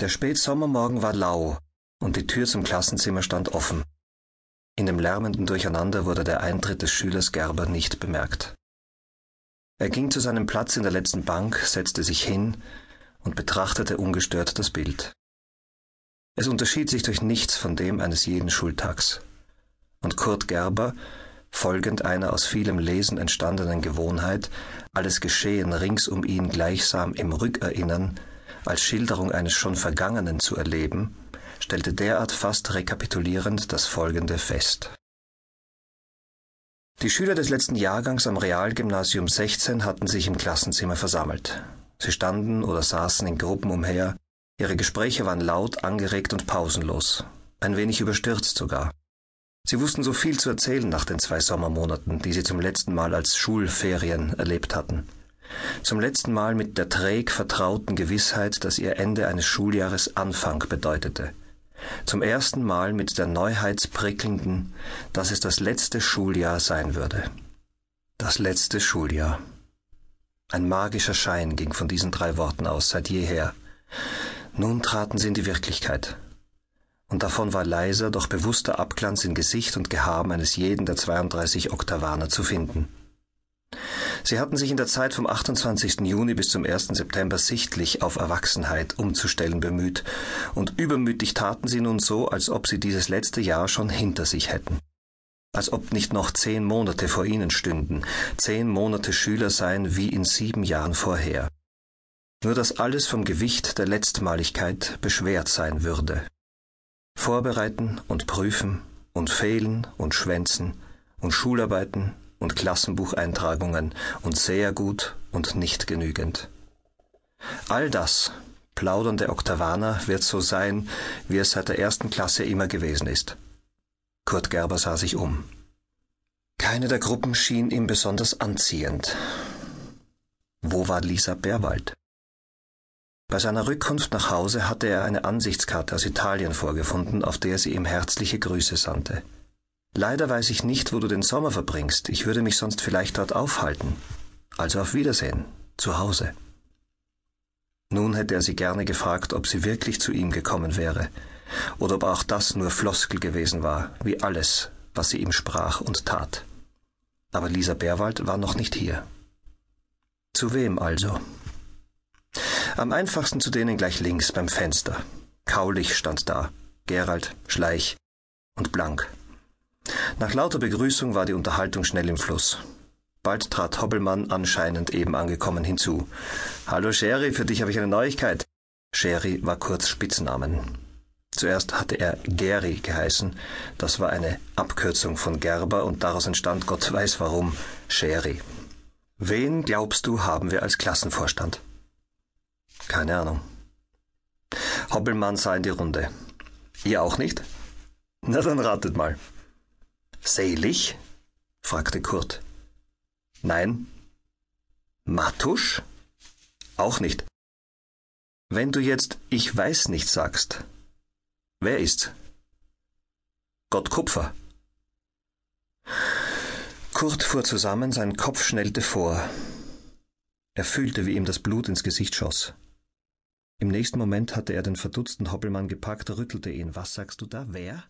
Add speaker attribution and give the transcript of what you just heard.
Speaker 1: Der Spätsommermorgen war lau und die Tür zum Klassenzimmer stand offen. In dem lärmenden Durcheinander wurde der Eintritt des Schülers Gerber nicht bemerkt. Er ging zu seinem Platz in der letzten Bank, setzte sich hin und betrachtete ungestört das Bild. Es unterschied sich durch nichts von dem eines jeden Schultags. Und Kurt Gerber, folgend einer aus vielem Lesen entstandenen Gewohnheit, alles Geschehen rings um ihn gleichsam im Rückerinnern als Schilderung eines schon Vergangenen zu erleben, stellte derart fast rekapitulierend das folgende fest. Die Schüler des letzten Jahrgangs am Realgymnasium 16 hatten sich im Klassenzimmer versammelt. Sie standen oder saßen in Gruppen umher, ihre Gespräche waren laut, angeregt und pausenlos, ein wenig überstürzt sogar. Sie wussten so viel zu erzählen nach den zwei Sommermonaten, die sie zum letzten Mal als Schulferien erlebt hatten. Zum letzten Mal mit der träg vertrauten Gewissheit, dass ihr Ende eines Schuljahres Anfang bedeutete. Zum ersten Mal mit der neuheitsprickelnden, dass es das letzte Schuljahr sein würde. Das letzte Schuljahr. Ein magischer Schein ging von diesen drei Worten aus seit jeher. Nun traten sie in die Wirklichkeit. Und davon war leiser, doch bewusster Abglanz in Gesicht und Gehaben eines jeden der 32 Oktavaner zu finden. Sie hatten sich in der Zeit vom 28. Juni bis zum 1. September sichtlich auf Erwachsenheit umzustellen bemüht, und übermütig taten sie nun so, als ob sie dieses letzte Jahr schon hinter sich hätten. Als ob nicht noch zehn Monate vor ihnen stünden, zehn Monate Schüler seien wie in sieben Jahren vorher. Nur dass alles vom Gewicht der Letztmaligkeit beschwert sein würde. Vorbereiten und prüfen und fehlen und schwänzen und Schularbeiten und Klassenbucheintragungen und sehr gut und nicht genügend. All das, plaudernde Oktavaner, wird so sein, wie es seit der ersten Klasse immer gewesen ist. Kurt Gerber sah sich um. Keine der Gruppen schien ihm besonders anziehend. Wo war Lisa Berwald? Bei seiner Rückkunft nach Hause hatte er eine Ansichtskarte aus Italien vorgefunden, auf der sie ihm herzliche Grüße sandte. Leider weiß ich nicht, wo du den Sommer verbringst. Ich würde mich sonst vielleicht dort aufhalten. Also auf Wiedersehen, zu Hause. Nun hätte er sie gerne gefragt, ob sie wirklich zu ihm gekommen wäre, oder ob auch das nur Floskel gewesen war, wie alles, was sie ihm sprach und tat. Aber Lisa Berwald war noch nicht hier. Zu wem also? Am einfachsten zu denen gleich links beim Fenster. Kaulich stand da, Gerald, Schleich und Blank. Nach lauter Begrüßung war die Unterhaltung schnell im Fluss. Bald trat Hobbelmann anscheinend eben angekommen hinzu. Hallo Sherry, für dich habe ich eine Neuigkeit. Sherry war kurz Spitznamen. Zuerst hatte er Geri geheißen, das war eine Abkürzung von Gerber und daraus entstand Gott weiß warum Sherry. Wen glaubst du haben wir als Klassenvorstand? Keine Ahnung. Hobbelmann sah in die Runde. Ihr auch nicht? Na dann ratet mal. Selig? fragte Kurt. Nein. Matusch? Auch nicht. Wenn du jetzt Ich weiß nicht sagst, wer ist? Gott Kupfer. Kurt fuhr zusammen, sein Kopf schnellte vor. Er fühlte, wie ihm das Blut ins Gesicht schoss. Im nächsten Moment hatte er den verdutzten Hoppelmann gepackt, rüttelte ihn. Was sagst du da? Wer?